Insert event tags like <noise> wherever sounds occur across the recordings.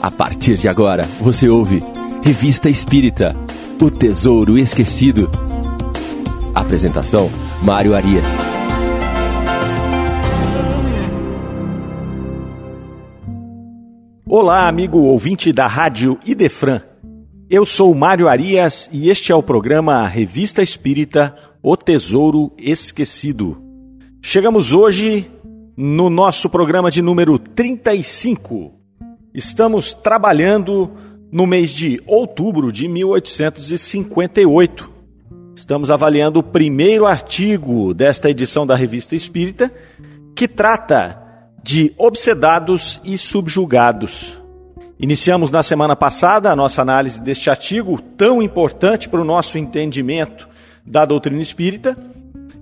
A partir de agora, você ouve Revista Espírita O Tesouro Esquecido. Apresentação: Mário Arias. Olá, amigo ouvinte da Rádio Idefran. Eu sou Mário Arias e este é o programa Revista Espírita O Tesouro Esquecido. Chegamos hoje no nosso programa de número 35. Estamos trabalhando no mês de outubro de 1858. Estamos avaliando o primeiro artigo desta edição da Revista Espírita, que trata de obsedados e subjugados. Iniciamos na semana passada a nossa análise deste artigo, tão importante para o nosso entendimento da doutrina espírita,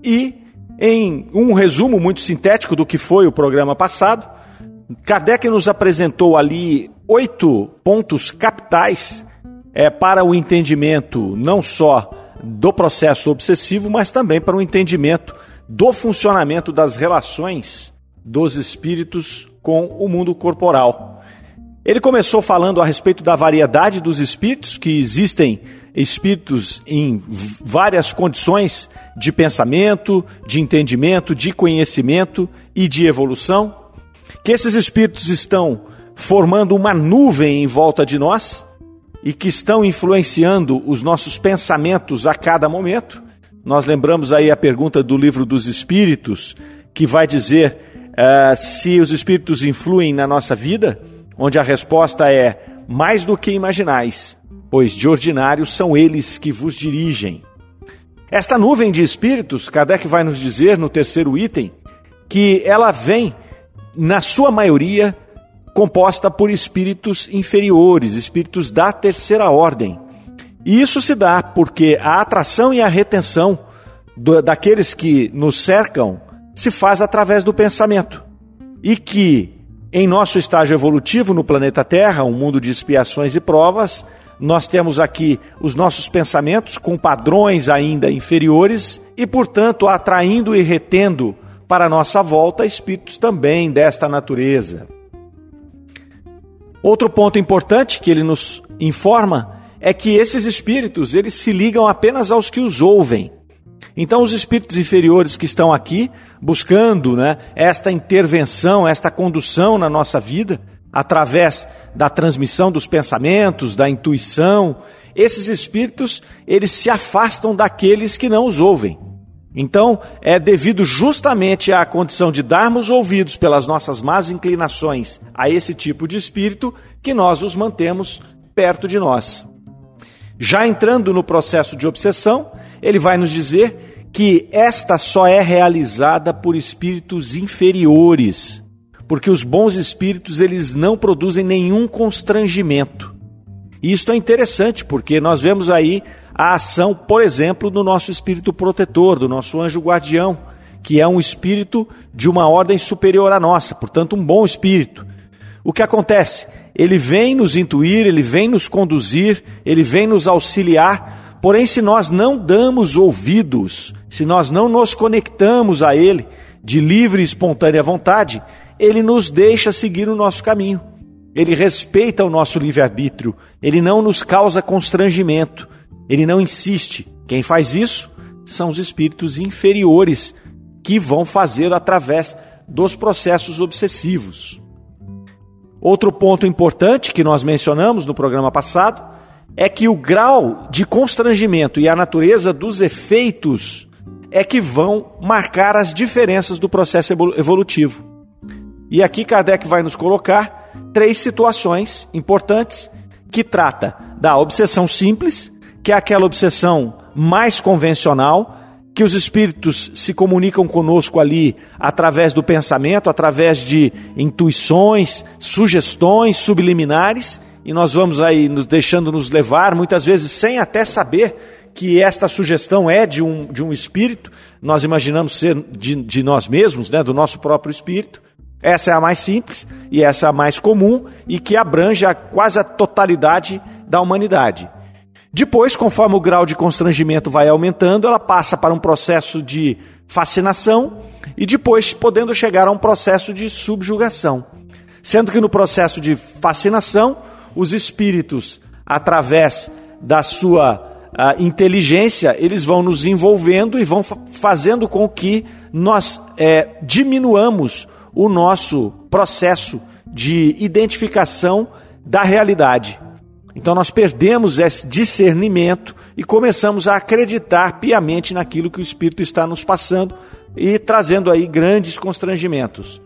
e em um resumo muito sintético do que foi o programa passado, Kardec nos apresentou ali oito pontos capitais é, para o entendimento não só do processo obsessivo, mas também para o entendimento do funcionamento das relações dos espíritos com o mundo corporal. Ele começou falando a respeito da variedade dos espíritos, que existem espíritos em várias condições de pensamento, de entendimento, de conhecimento e de evolução, que esses espíritos estão formando uma nuvem em volta de nós e que estão influenciando os nossos pensamentos a cada momento. Nós lembramos aí a pergunta do livro dos Espíritos, que vai dizer uh, se os espíritos influem na nossa vida, onde a resposta é mais do que imaginais pois de ordinário são eles que vos dirigem. Esta nuvem de espíritos, Kardec vai nos dizer no terceiro item, que ela vem, na sua maioria, composta por espíritos inferiores, espíritos da terceira ordem. E isso se dá porque a atração e a retenção do, daqueles que nos cercam se faz através do pensamento. E que, em nosso estágio evolutivo no planeta Terra, um mundo de expiações e provas, nós temos aqui os nossos pensamentos com padrões ainda inferiores e, portanto, atraindo e retendo para nossa volta espíritos também desta natureza. Outro ponto importante que ele nos informa é que esses espíritos, eles se ligam apenas aos que os ouvem. Então, os espíritos inferiores que estão aqui buscando né, esta intervenção, esta condução na nossa vida, através da transmissão dos pensamentos, da intuição, esses espíritos, eles se afastam daqueles que não os ouvem. Então, é devido justamente à condição de darmos ouvidos pelas nossas más inclinações a esse tipo de espírito que nós os mantemos perto de nós. Já entrando no processo de obsessão, ele vai nos dizer que esta só é realizada por espíritos inferiores, porque os bons espíritos eles não produzem nenhum constrangimento. E isto é interessante, porque nós vemos aí a ação, por exemplo, do nosso espírito protetor, do nosso anjo guardião, que é um espírito de uma ordem superior à nossa, portanto, um bom espírito. O que acontece? Ele vem nos intuir, ele vem nos conduzir, ele vem nos auxiliar, porém, se nós não damos ouvidos, se nós não nos conectamos a ele de livre e espontânea vontade, ele nos deixa seguir o nosso caminho. Ele respeita o nosso livre-arbítrio, ele não nos causa constrangimento, ele não insiste. Quem faz isso são os espíritos inferiores que vão fazer através dos processos obsessivos. Outro ponto importante que nós mencionamos no programa passado é que o grau de constrangimento e a natureza dos efeitos é que vão marcar as diferenças do processo evolutivo. E aqui Kardec vai nos colocar três situações importantes que trata da obsessão simples, que é aquela obsessão mais convencional, que os espíritos se comunicam conosco ali através do pensamento, através de intuições, sugestões subliminares, e nós vamos aí nos deixando nos levar, muitas vezes sem até saber que esta sugestão é de um, de um espírito, nós imaginamos ser de, de nós mesmos, né, do nosso próprio espírito, essa é a mais simples e essa é a mais comum e que abrange a, quase a totalidade da humanidade. Depois, conforme o grau de constrangimento vai aumentando, ela passa para um processo de fascinação e depois podendo chegar a um processo de subjugação. Sendo que no processo de fascinação, os espíritos, através da sua uh, inteligência, eles vão nos envolvendo e vão fazendo com que nós é, diminuamos o nosso processo de identificação da realidade. Então nós perdemos esse discernimento e começamos a acreditar piamente naquilo que o Espírito está nos passando e trazendo aí grandes constrangimentos.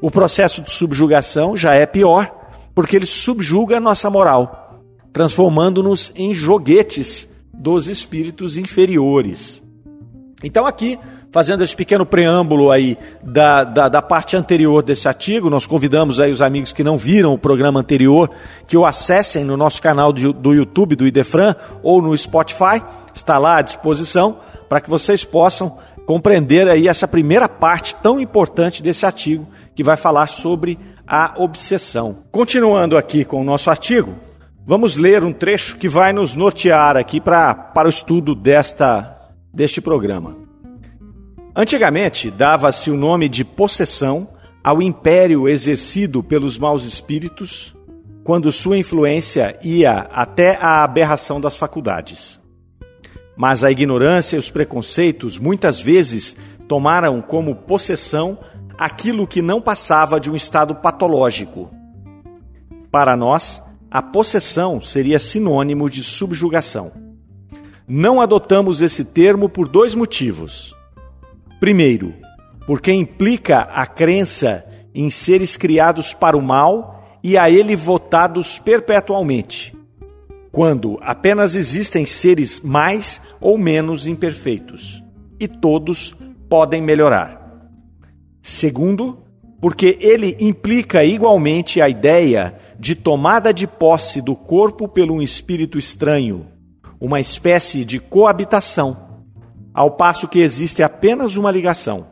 O processo de subjugação já é pior, porque ele subjuga a nossa moral, transformando-nos em joguetes dos espíritos inferiores. Então aqui fazendo esse pequeno preâmbulo aí da, da, da, parte anterior desse artigo, nós convidamos aí os amigos que não viram o programa anterior que o acessem no nosso canal de, do YouTube do Idefran ou no Spotify, está lá à disposição para que vocês possam compreender aí essa primeira parte tão importante desse artigo que vai falar sobre a obsessão. Continuando aqui com o nosso artigo, vamos ler um trecho que vai nos nortear aqui pra, para o estudo desta, deste programa. Antigamente, dava-se o nome de possessão ao império exercido pelos maus espíritos, quando sua influência ia até a aberração das faculdades. Mas a ignorância e os preconceitos muitas vezes tomaram como possessão aquilo que não passava de um estado patológico. Para nós, a possessão seria sinônimo de subjugação. Não adotamos esse termo por dois motivos. Primeiro, porque implica a crença em seres criados para o mal e a ele votados perpetualmente, quando apenas existem seres mais ou menos imperfeitos, e todos podem melhorar. Segundo, porque ele implica igualmente a ideia de tomada de posse do corpo pelo um espírito estranho, uma espécie de coabitação ao passo que existe apenas uma ligação.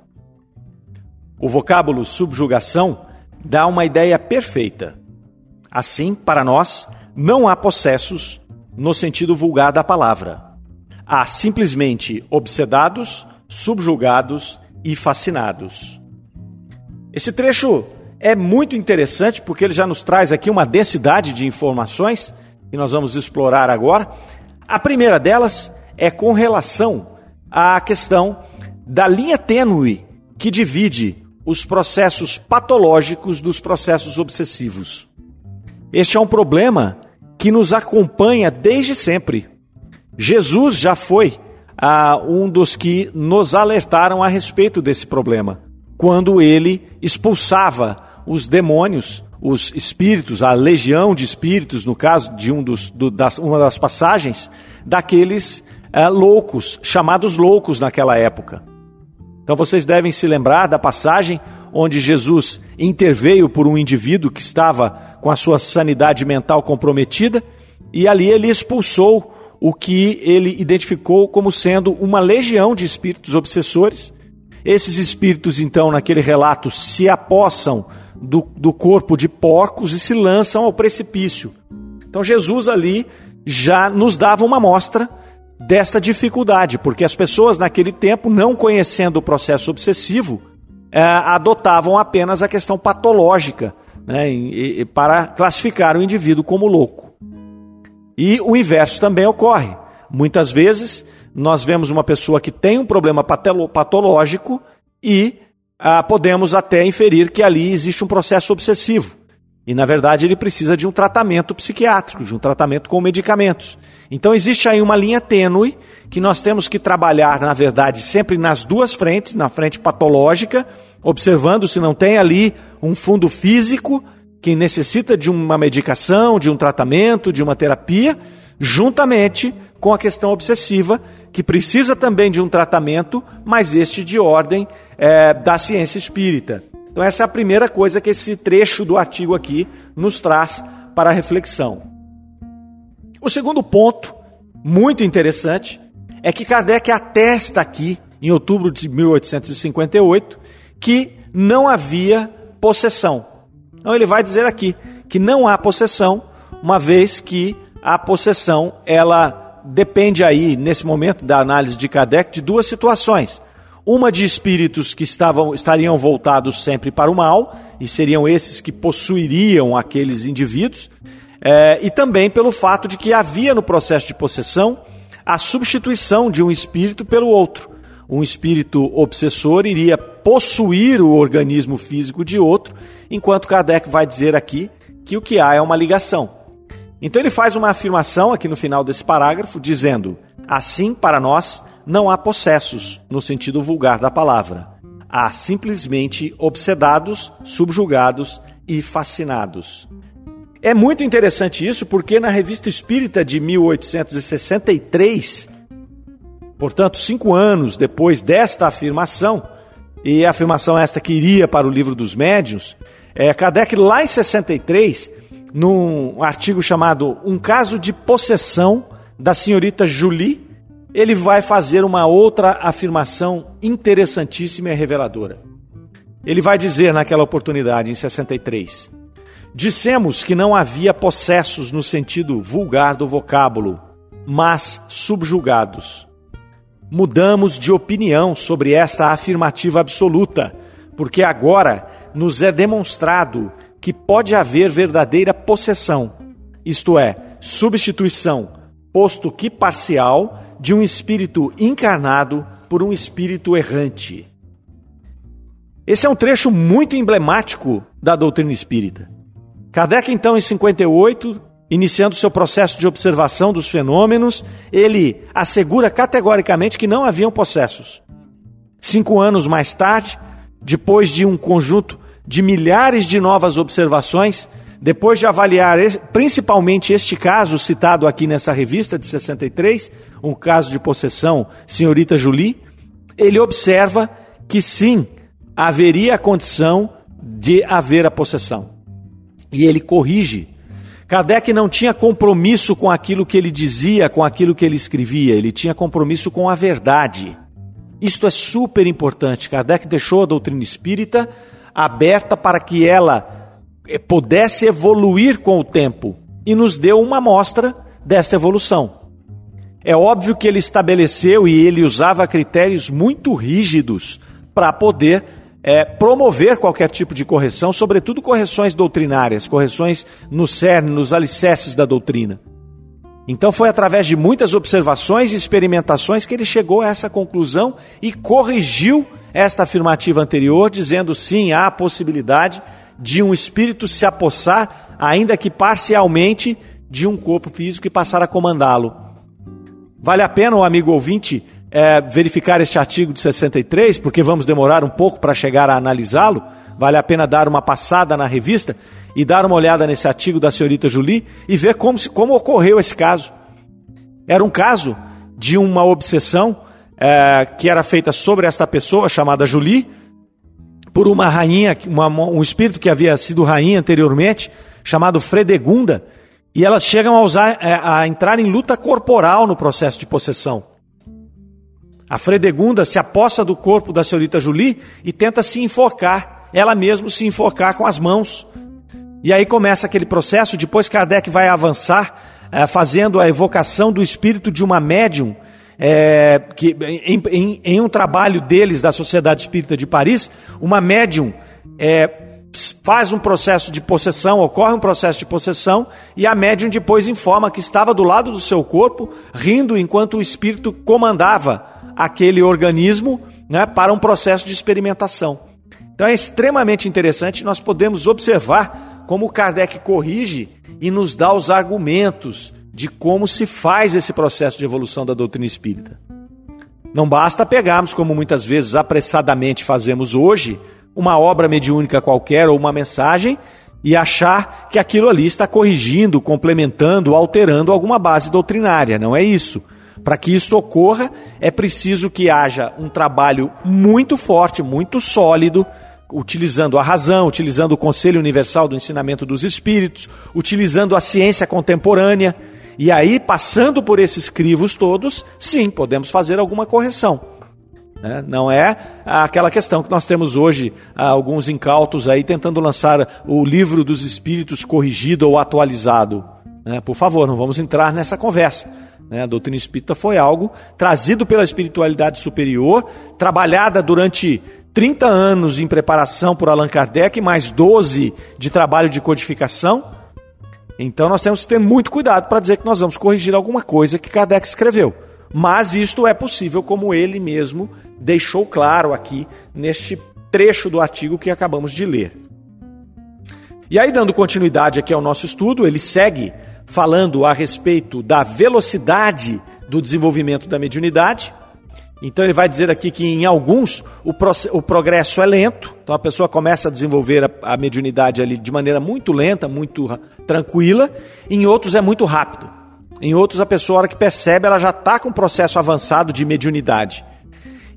O vocábulo subjugação dá uma ideia perfeita. Assim, para nós, não há possessos no sentido vulgar da palavra. Há simplesmente obsedados, subjugados e fascinados. Esse trecho é muito interessante porque ele já nos traz aqui uma densidade de informações que nós vamos explorar agora. A primeira delas é com relação a questão da linha tênue que divide os processos patológicos dos processos obsessivos. Este é um problema que nos acompanha desde sempre. Jesus já foi ah, um dos que nos alertaram a respeito desse problema, quando ele expulsava os demônios, os espíritos, a legião de espíritos, no caso de um dos, do, das, uma das passagens, daqueles é, loucos, chamados loucos naquela época. Então vocês devem se lembrar da passagem onde Jesus interveio por um indivíduo que estava com a sua sanidade mental comprometida e ali ele expulsou o que ele identificou como sendo uma legião de espíritos obsessores. Esses espíritos, então, naquele relato, se apossam do, do corpo de porcos e se lançam ao precipício. Então Jesus ali já nos dava uma mostra desta dificuldade, porque as pessoas naquele tempo, não conhecendo o processo obsessivo, é, adotavam apenas a questão patológica né, e, e, para classificar o indivíduo como louco. E o inverso também ocorre. Muitas vezes nós vemos uma pessoa que tem um problema patológico e ah, podemos até inferir que ali existe um processo obsessivo. E, na verdade, ele precisa de um tratamento psiquiátrico, de um tratamento com medicamentos. Então, existe aí uma linha tênue que nós temos que trabalhar, na verdade, sempre nas duas frentes, na frente patológica, observando se não tem ali um fundo físico que necessita de uma medicação, de um tratamento, de uma terapia, juntamente com a questão obsessiva, que precisa também de um tratamento, mas este de ordem é, da ciência espírita. Então, essa é a primeira coisa que esse trecho do artigo aqui nos traz para a reflexão. O segundo ponto, muito interessante, é que Kardec atesta aqui, em outubro de 1858, que não havia possessão. Então, ele vai dizer aqui que não há possessão, uma vez que a possessão ela depende aí, nesse momento da análise de Kardec, de duas situações. Uma de espíritos que estavam, estariam voltados sempre para o mal, e seriam esses que possuiriam aqueles indivíduos, é, e também pelo fato de que havia no processo de possessão a substituição de um espírito pelo outro. Um espírito obsessor iria possuir o organismo físico de outro, enquanto Kardec vai dizer aqui que o que há é uma ligação. Então ele faz uma afirmação aqui no final desse parágrafo, dizendo: Assim, para nós, não há possessos, no sentido vulgar da palavra. Há simplesmente obsedados, subjugados e fascinados. É muito interessante isso porque na Revista Espírita de 1863, portanto, cinco anos depois desta afirmação, e a afirmação esta que iria para o livro dos médiuns, é, Kardec, lá em 63, num artigo chamado Um Caso de Possessão da Senhorita Julie, ele vai fazer uma outra afirmação interessantíssima e reveladora. Ele vai dizer naquela oportunidade, em 63, Dissemos que não havia possessos no sentido vulgar do vocábulo, mas subjugados. Mudamos de opinião sobre esta afirmativa absoluta, porque agora nos é demonstrado que pode haver verdadeira possessão, isto é, substituição, posto que parcial, de um espírito encarnado por um espírito errante. Esse é um trecho muito emblemático da doutrina espírita. Kardec, então, em 58, iniciando seu processo de observação dos fenômenos, ele assegura categoricamente que não haviam possessos. Cinco anos mais tarde, depois de um conjunto de milhares de novas observações, depois de avaliar principalmente este caso citado aqui nessa revista de 63, um caso de possessão, senhorita Julie, ele observa que sim, haveria a condição de haver a possessão e ele corrige. Kardec não tinha compromisso com aquilo que ele dizia, com aquilo que ele escrevia, ele tinha compromisso com a verdade. Isto é super importante. Kardec deixou a doutrina espírita aberta para que ela pudesse evoluir com o tempo e nos deu uma amostra desta evolução. É óbvio que ele estabeleceu e ele usava critérios muito rígidos para poder é, promover qualquer tipo de correção, sobretudo correções doutrinárias, correções no cerne, nos alicerces da doutrina. Então foi através de muitas observações e experimentações que ele chegou a essa conclusão e corrigiu esta afirmativa anterior, dizendo sim, há a possibilidade de um espírito se apossar, ainda que parcialmente, de um corpo físico e passar a comandá-lo. Vale a pena, amigo ouvinte, é, verificar este artigo de 63, porque vamos demorar um pouco para chegar a analisá-lo, vale a pena dar uma passada na revista e dar uma olhada nesse artigo da senhorita Julie e ver como, como ocorreu esse caso. Era um caso de uma obsessão é, que era feita sobre esta pessoa chamada Julie, por uma rainha, uma, um espírito que havia sido rainha anteriormente, chamado Fredegunda, e elas chegam a, usar, é, a entrar em luta corporal no processo de possessão. A Fredegunda se aposta do corpo da senhorita Julie e tenta se enforcar, ela mesma se enforcar com as mãos. E aí começa aquele processo, depois Kardec vai avançar, é, fazendo a evocação do espírito de uma médium, é, que, em, em, em, um trabalho deles, da Sociedade Espírita de Paris, uma médium é, faz um processo de possessão, ocorre um processo de possessão, e a médium depois informa que estava do lado do seu corpo, rindo enquanto o espírito comandava aquele organismo né, para um processo de experimentação. Então é extremamente interessante, nós podemos observar como Kardec corrige e nos dá os argumentos de como se faz esse processo de evolução da doutrina espírita. Não basta pegarmos, como muitas vezes apressadamente fazemos hoje, uma obra mediúnica qualquer ou uma mensagem e achar que aquilo ali está corrigindo, complementando, alterando alguma base doutrinária. Não é isso. Para que isso ocorra, é preciso que haja um trabalho muito forte, muito sólido, utilizando a razão, utilizando o Conselho Universal do Ensinamento dos Espíritos, utilizando a ciência contemporânea. E aí, passando por esses crivos todos, sim, podemos fazer alguma correção. Né? Não é aquela questão que nós temos hoje, alguns incautos aí tentando lançar o livro dos espíritos corrigido ou atualizado. Né? Por favor, não vamos entrar nessa conversa. Né? A doutrina espírita foi algo trazido pela espiritualidade superior, trabalhada durante 30 anos em preparação por Allan Kardec, mais 12 de trabalho de codificação. Então nós temos que ter muito cuidado para dizer que nós vamos corrigir alguma coisa que Kardec escreveu. Mas isto é possível, como ele mesmo deixou claro aqui neste trecho do artigo que acabamos de ler. E aí, dando continuidade aqui ao nosso estudo, ele segue falando a respeito da velocidade do desenvolvimento da mediunidade. Então ele vai dizer aqui que em alguns o, o progresso é lento, então a pessoa começa a desenvolver a, a mediunidade ali de maneira muito lenta, muito tranquila, em outros é muito rápido. Em outros a pessoa, a hora que percebe, ela já está com um processo avançado de mediunidade.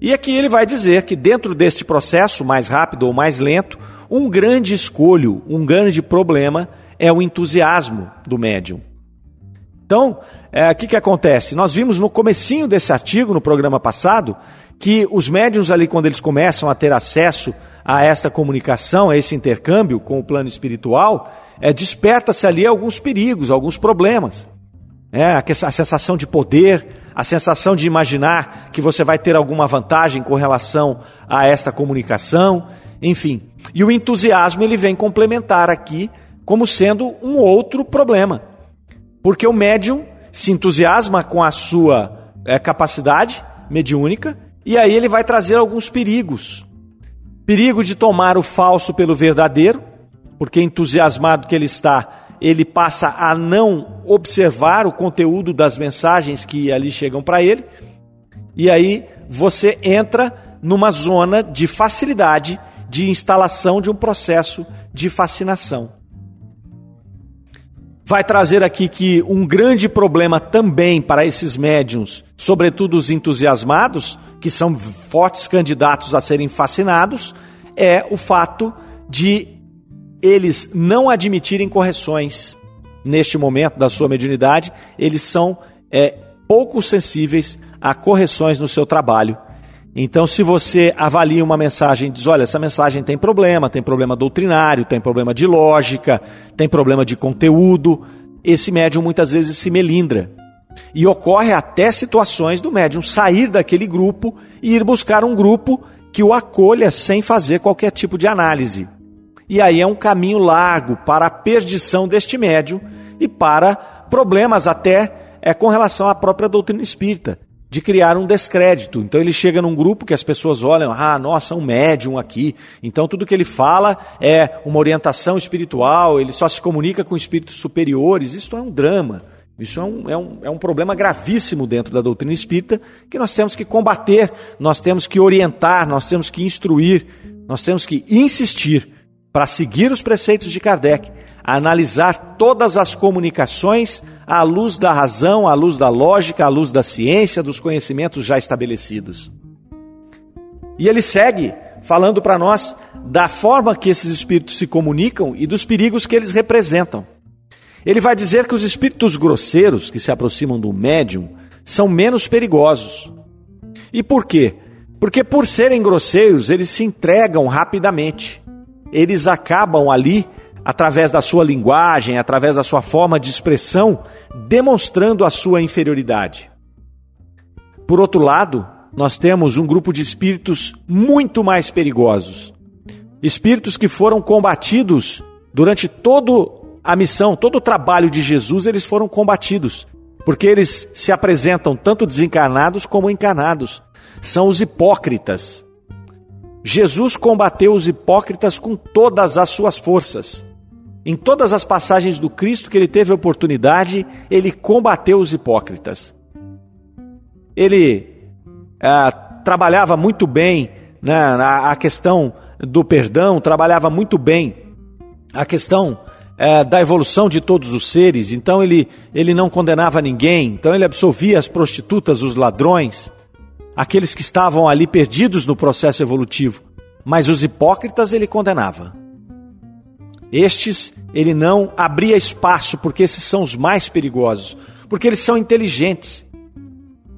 E aqui ele vai dizer que dentro deste processo, mais rápido ou mais lento, um grande escolho, um grande problema é o entusiasmo do médium. Então, é, o que, que acontece? Nós vimos no comecinho desse artigo, no programa passado, que os médiums ali, quando eles começam a ter acesso a esta comunicação, a esse intercâmbio com o plano espiritual, é, desperta-se ali alguns perigos, alguns problemas. É, a sensação de poder, a sensação de imaginar que você vai ter alguma vantagem com relação a esta comunicação, enfim. E o entusiasmo ele vem complementar aqui como sendo um outro problema. Porque o médium se entusiasma com a sua é, capacidade mediúnica e aí ele vai trazer alguns perigos. Perigo de tomar o falso pelo verdadeiro, porque entusiasmado que ele está, ele passa a não observar o conteúdo das mensagens que ali chegam para ele. E aí você entra numa zona de facilidade de instalação de um processo de fascinação vai trazer aqui que um grande problema também para esses médiums, sobretudo os entusiasmados, que são fortes candidatos a serem fascinados, é o fato de eles não admitirem correções. Neste momento da sua mediunidade, eles são é, pouco sensíveis a correções no seu trabalho então, se você avalia uma mensagem e diz: olha, essa mensagem tem problema, tem problema doutrinário, tem problema de lógica, tem problema de conteúdo, esse médium muitas vezes se melindra. E ocorre até situações do médium sair daquele grupo e ir buscar um grupo que o acolha sem fazer qualquer tipo de análise. E aí é um caminho largo para a perdição deste médium e para problemas até é, com relação à própria doutrina espírita de criar um descrédito. Então ele chega num grupo que as pessoas olham, ah, nossa, um médium aqui. Então tudo que ele fala é uma orientação espiritual, ele só se comunica com espíritos superiores. Isso é um drama. Isso é um, é, um, é um problema gravíssimo dentro da doutrina espírita que nós temos que combater, nós temos que orientar, nós temos que instruir, nós temos que insistir para seguir os preceitos de Kardec, analisar todas as comunicações à luz da razão, à luz da lógica, à luz da ciência, dos conhecimentos já estabelecidos. E ele segue falando para nós da forma que esses espíritos se comunicam e dos perigos que eles representam. Ele vai dizer que os espíritos grosseiros que se aproximam do médium são menos perigosos. E por quê? Porque por serem grosseiros, eles se entregam rapidamente. Eles acabam ali através da sua linguagem, através da sua forma de expressão, demonstrando a sua inferioridade. Por outro lado, nós temos um grupo de espíritos muito mais perigosos. Espíritos que foram combatidos durante toda a missão, todo o trabalho de Jesus, eles foram combatidos, porque eles se apresentam tanto desencarnados como encarnados. São os hipócritas. Jesus combateu os hipócritas com todas as suas forças. Em todas as passagens do Cristo que ele teve oportunidade, ele combateu os hipócritas. Ele ah, trabalhava muito bem né, a, questão do perdão, trabalhava muito bem a questão eh, da evolução de todos os seres, então ele, ele não condenava ninguém, então ele absolvia as prostitutas, os ladrões, aqueles que estavam ali perdidos no processo evolutivo, mas os hipócritas ele condenava. Estes ele não abria espaço, porque esses são os mais perigosos, porque eles são inteligentes.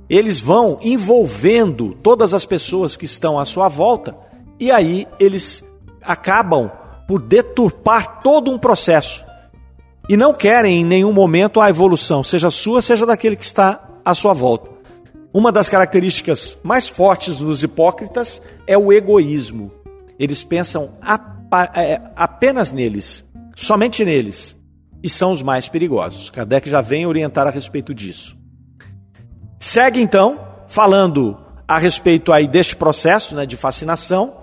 Eles vão envolvendo todas as pessoas que estão à sua volta, e aí eles acabam por deturpar todo um processo. E não querem em nenhum momento a evolução, seja sua, seja daquele que está à sua volta. Uma das características mais fortes dos hipócritas é o egoísmo. Eles pensam é, apenas neles, somente neles, e são os mais perigosos. Kardec já vem orientar a respeito disso. Segue então falando a respeito aí deste processo né, de fascinação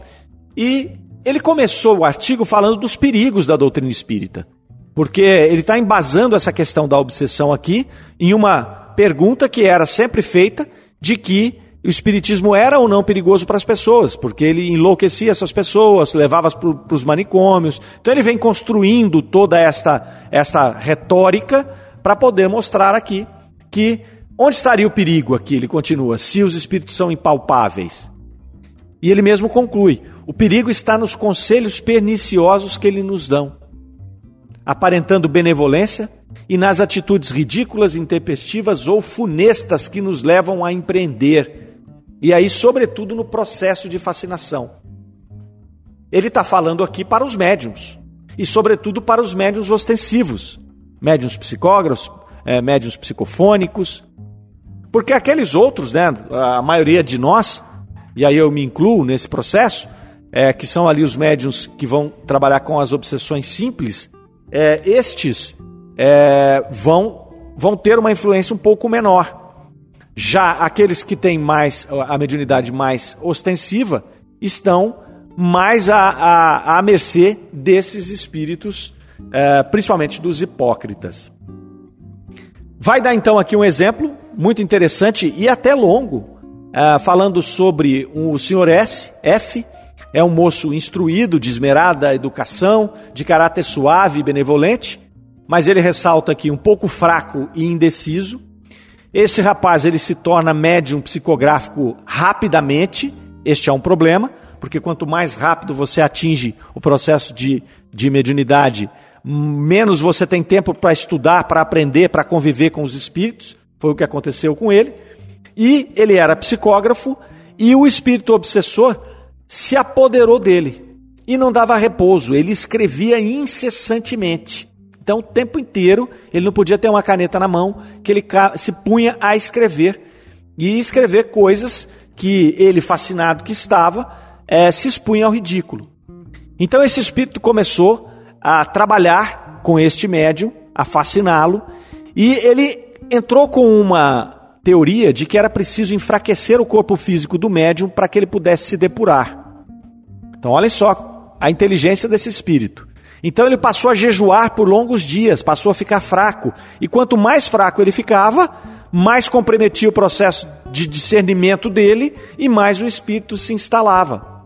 e ele começou o artigo falando dos perigos da doutrina espírita, porque ele está embasando essa questão da obsessão aqui em uma pergunta que era sempre feita de que o espiritismo era ou não perigoso para as pessoas, porque ele enlouquecia essas pessoas, levava para os manicômios. Então ele vem construindo toda esta, esta retórica para poder mostrar aqui que onde estaria o perigo aqui, ele continua, se os espíritos são impalpáveis. E ele mesmo conclui: o perigo está nos conselhos perniciosos que ele nos dão, aparentando benevolência, e nas atitudes ridículas, intempestivas ou funestas que nos levam a empreender, e aí, sobretudo, no processo de fascinação. Ele está falando aqui para os médiums, e sobretudo para os médiums ostensivos, médiums psicógrafos, é, médiums psicofônicos, porque aqueles outros, né, a maioria de nós, e aí eu me incluo nesse processo, é, que são ali os médiums que vão trabalhar com as obsessões simples, é, estes é, vão, vão ter uma influência um pouco menor. Já aqueles que têm mais a mediunidade mais ostensiva estão mais à, à, à mercê desses espíritos, é, principalmente dos hipócritas. Vai dar então aqui um exemplo muito interessante e até longo, é, falando sobre o senhor S, F, é um moço instruído, de esmerada educação, de caráter suave e benevolente, mas ele ressalta aqui um pouco fraco e indeciso. Esse rapaz ele se torna médium psicográfico rapidamente. Este é um problema, porque quanto mais rápido você atinge o processo de, de mediunidade, menos você tem tempo para estudar, para aprender, para conviver com os espíritos. Foi o que aconteceu com ele. E ele era psicógrafo e o espírito obsessor se apoderou dele e não dava repouso. Ele escrevia incessantemente. Então, o tempo inteiro, ele não podia ter uma caneta na mão, que ele se punha a escrever. E escrever coisas que ele, fascinado que estava, é, se expunha ao ridículo. Então, esse espírito começou a trabalhar com este médium, a fasciná-lo, e ele entrou com uma teoria de que era preciso enfraquecer o corpo físico do médium para que ele pudesse se depurar. Então, olha só a inteligência desse espírito. Então ele passou a jejuar por longos dias, passou a ficar fraco. E quanto mais fraco ele ficava, mais comprometia o processo de discernimento dele e mais o espírito se instalava.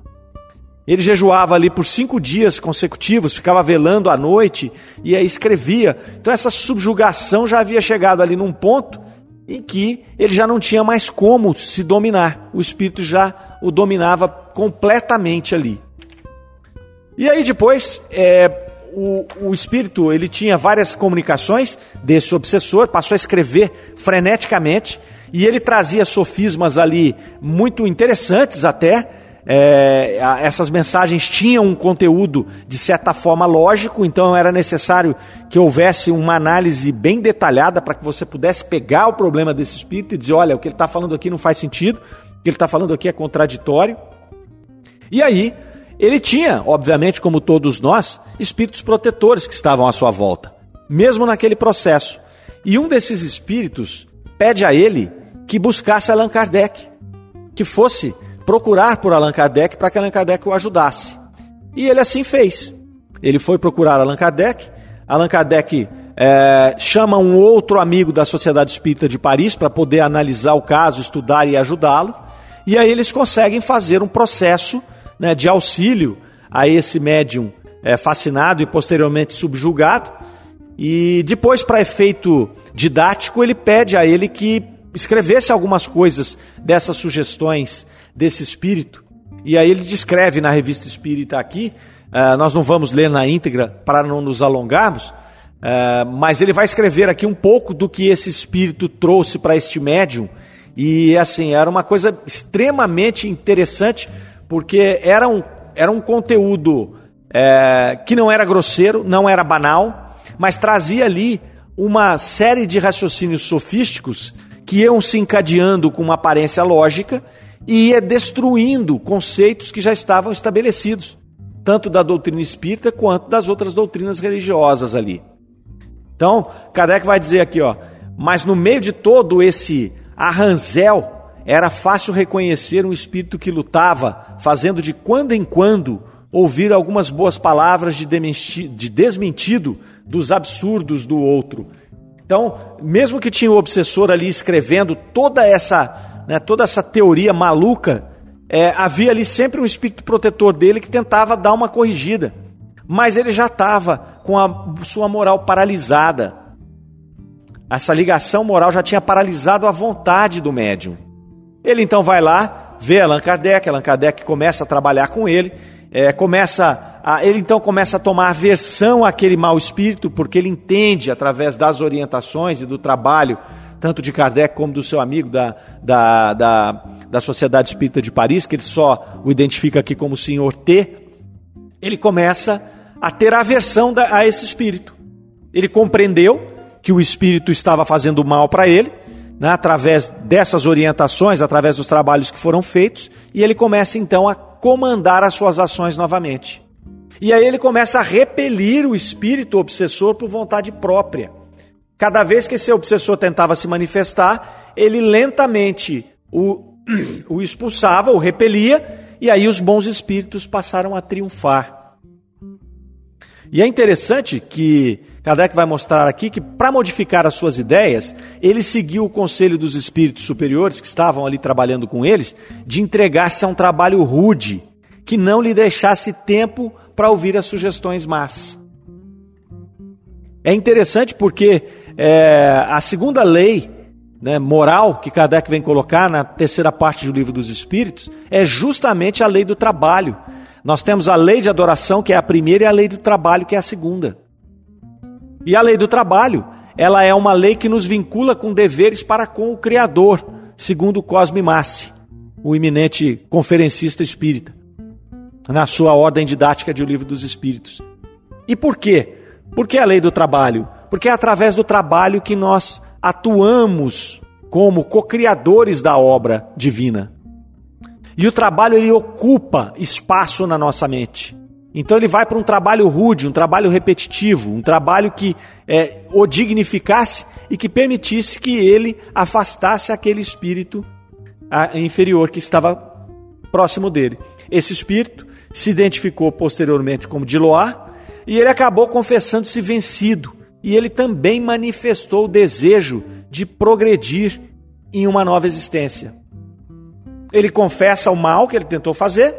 Ele jejuava ali por cinco dias consecutivos, ficava velando à noite e aí escrevia. Então essa subjugação já havia chegado ali num ponto em que ele já não tinha mais como se dominar. O espírito já o dominava completamente ali. E aí depois, é, o, o espírito ele tinha várias comunicações desse obsessor, passou a escrever freneticamente e ele trazia sofismas ali muito interessantes até. É, essas mensagens tinham um conteúdo de certa forma lógico, então era necessário que houvesse uma análise bem detalhada para que você pudesse pegar o problema desse espírito e dizer: olha, o que ele está falando aqui não faz sentido, o que ele está falando aqui é contraditório. E aí, ele tinha, obviamente, como todos nós, espíritos protetores que estavam à sua volta, mesmo naquele processo. E um desses espíritos pede a ele que buscasse Allan Kardec, que fosse procurar por Allan Kardec para que Allan Kardec o ajudasse. E ele assim fez. Ele foi procurar Allan Kardec. Allan Kardec é, chama um outro amigo da Sociedade Espírita de Paris para poder analisar o caso, estudar e ajudá-lo. E aí eles conseguem fazer um processo né, de auxílio a esse médium é, fascinado e posteriormente subjugado. E depois, para efeito didático, ele pede a ele que escrevesse algumas coisas dessas sugestões desse espírito. E aí ele descreve na revista Espírita aqui, uh, nós não vamos ler na íntegra para não nos alongarmos, uh, mas ele vai escrever aqui um pouco do que esse espírito trouxe para este médium. E assim, era uma coisa extremamente interessante, porque era um, era um conteúdo é, que não era grosseiro, não era banal, mas trazia ali uma série de raciocínios sofísticos que iam se encadeando com uma aparência lógica e ia destruindo conceitos que já estavam estabelecidos, tanto da doutrina espírita quanto das outras doutrinas religiosas ali. Então, Kardec vai dizer aqui, ó, mas no meio de todo esse arranzel, era fácil reconhecer um espírito que lutava, fazendo de quando em quando ouvir algumas boas palavras de desmentido dos absurdos do outro. Então, mesmo que tinha o obsessor ali escrevendo toda essa, né, toda essa teoria maluca, é, havia ali sempre um espírito protetor dele que tentava dar uma corrigida. Mas ele já estava com a sua moral paralisada. Essa ligação moral já tinha paralisado a vontade do médium. Ele então vai lá, vê Allan Kardec, Allan Kardec começa a trabalhar com ele, é, começa a, ele então começa a tomar aversão àquele mau espírito, porque ele entende, através das orientações e do trabalho, tanto de Kardec como do seu amigo da, da, da, da Sociedade Espírita de Paris, que ele só o identifica aqui como senhor T, ele começa a ter aversão a esse espírito. Ele compreendeu que o espírito estava fazendo mal para ele, né, através dessas orientações, através dos trabalhos que foram feitos, e ele começa então a comandar as suas ações novamente. E aí ele começa a repelir o espírito obsessor por vontade própria. Cada vez que esse obsessor tentava se manifestar, ele lentamente o, <clears throat> o expulsava, o repelia, e aí os bons espíritos passaram a triunfar. E é interessante que Kardec vai mostrar aqui que, para modificar as suas ideias, ele seguiu o conselho dos espíritos superiores que estavam ali trabalhando com eles, de entregar-se a um trabalho rude, que não lhe deixasse tempo para ouvir as sugestões más. É interessante porque é, a segunda lei né, moral que Kardec vem colocar na terceira parte do livro dos Espíritos é justamente a lei do trabalho nós temos a lei de adoração, que é a primeira, e a lei do trabalho, que é a segunda. E a lei do trabalho, ela é uma lei que nos vincula com deveres para com o Criador, segundo Cosme Massi, o eminente conferencista espírita, na sua ordem didática de O Livro dos Espíritos. E por quê? Por que a lei do trabalho? Porque é através do trabalho que nós atuamos como co-criadores da obra divina. E o trabalho ele ocupa espaço na nossa mente. Então ele vai para um trabalho rude, um trabalho repetitivo, um trabalho que é, o dignificasse e que permitisse que ele afastasse aquele espírito inferior que estava próximo dele. Esse espírito se identificou posteriormente como Diloá e ele acabou confessando-se vencido. E ele também manifestou o desejo de progredir em uma nova existência. Ele confessa o mal que ele tentou fazer,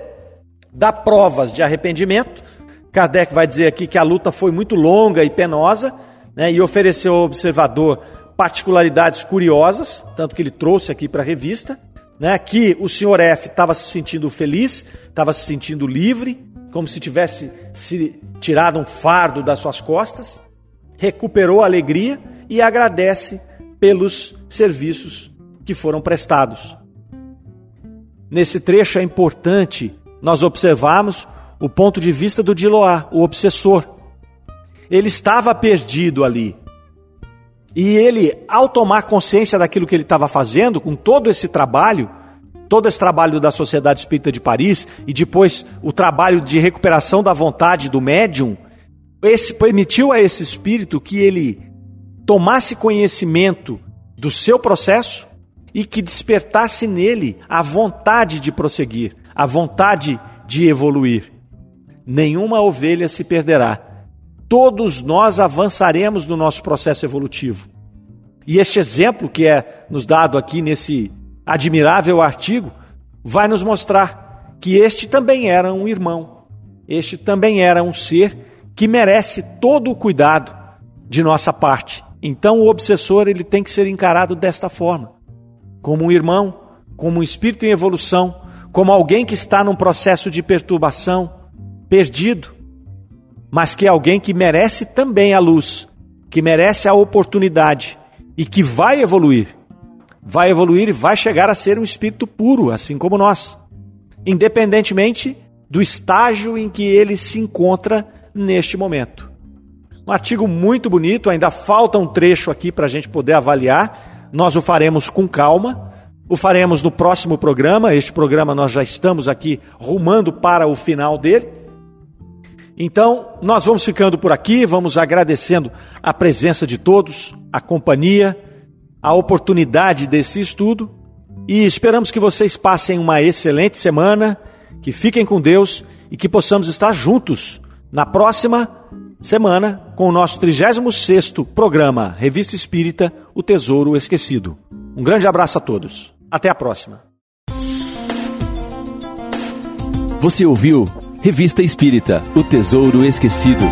dá provas de arrependimento. Kardec vai dizer aqui que a luta foi muito longa e penosa, né, e ofereceu ao observador particularidades curiosas, tanto que ele trouxe aqui para a revista, né, que o senhor F estava se sentindo feliz, estava se sentindo livre, como se tivesse se tirado um fardo das suas costas, recuperou a alegria e agradece pelos serviços que foram prestados. Nesse trecho é importante nós observarmos o ponto de vista do Diloá, o obsessor. Ele estava perdido ali. E ele, ao tomar consciência daquilo que ele estava fazendo, com todo esse trabalho, todo esse trabalho da Sociedade Espírita de Paris e depois o trabalho de recuperação da vontade do médium, esse permitiu a esse espírito que ele tomasse conhecimento do seu processo e que despertasse nele a vontade de prosseguir, a vontade de evoluir. Nenhuma ovelha se perderá. Todos nós avançaremos no nosso processo evolutivo. E este exemplo que é nos dado aqui nesse admirável artigo vai nos mostrar que este também era um irmão, este também era um ser que merece todo o cuidado de nossa parte. Então o obsessor ele tem que ser encarado desta forma como um irmão, como um espírito em evolução, como alguém que está num processo de perturbação, perdido, mas que é alguém que merece também a luz, que merece a oportunidade e que vai evoluir. Vai evoluir e vai chegar a ser um espírito puro, assim como nós, independentemente do estágio em que ele se encontra neste momento. Um artigo muito bonito, ainda falta um trecho aqui para a gente poder avaliar, nós o faremos com calma. O faremos no próximo programa. Este programa nós já estamos aqui rumando para o final dele. Então, nós vamos ficando por aqui, vamos agradecendo a presença de todos, a companhia, a oportunidade desse estudo e esperamos que vocês passem uma excelente semana, que fiquem com Deus e que possamos estar juntos na próxima semana com o nosso 36º programa Revista Espírita, O Tesouro Esquecido. Um grande abraço a todos. Até a próxima. Você ouviu Revista Espírita, O Tesouro Esquecido.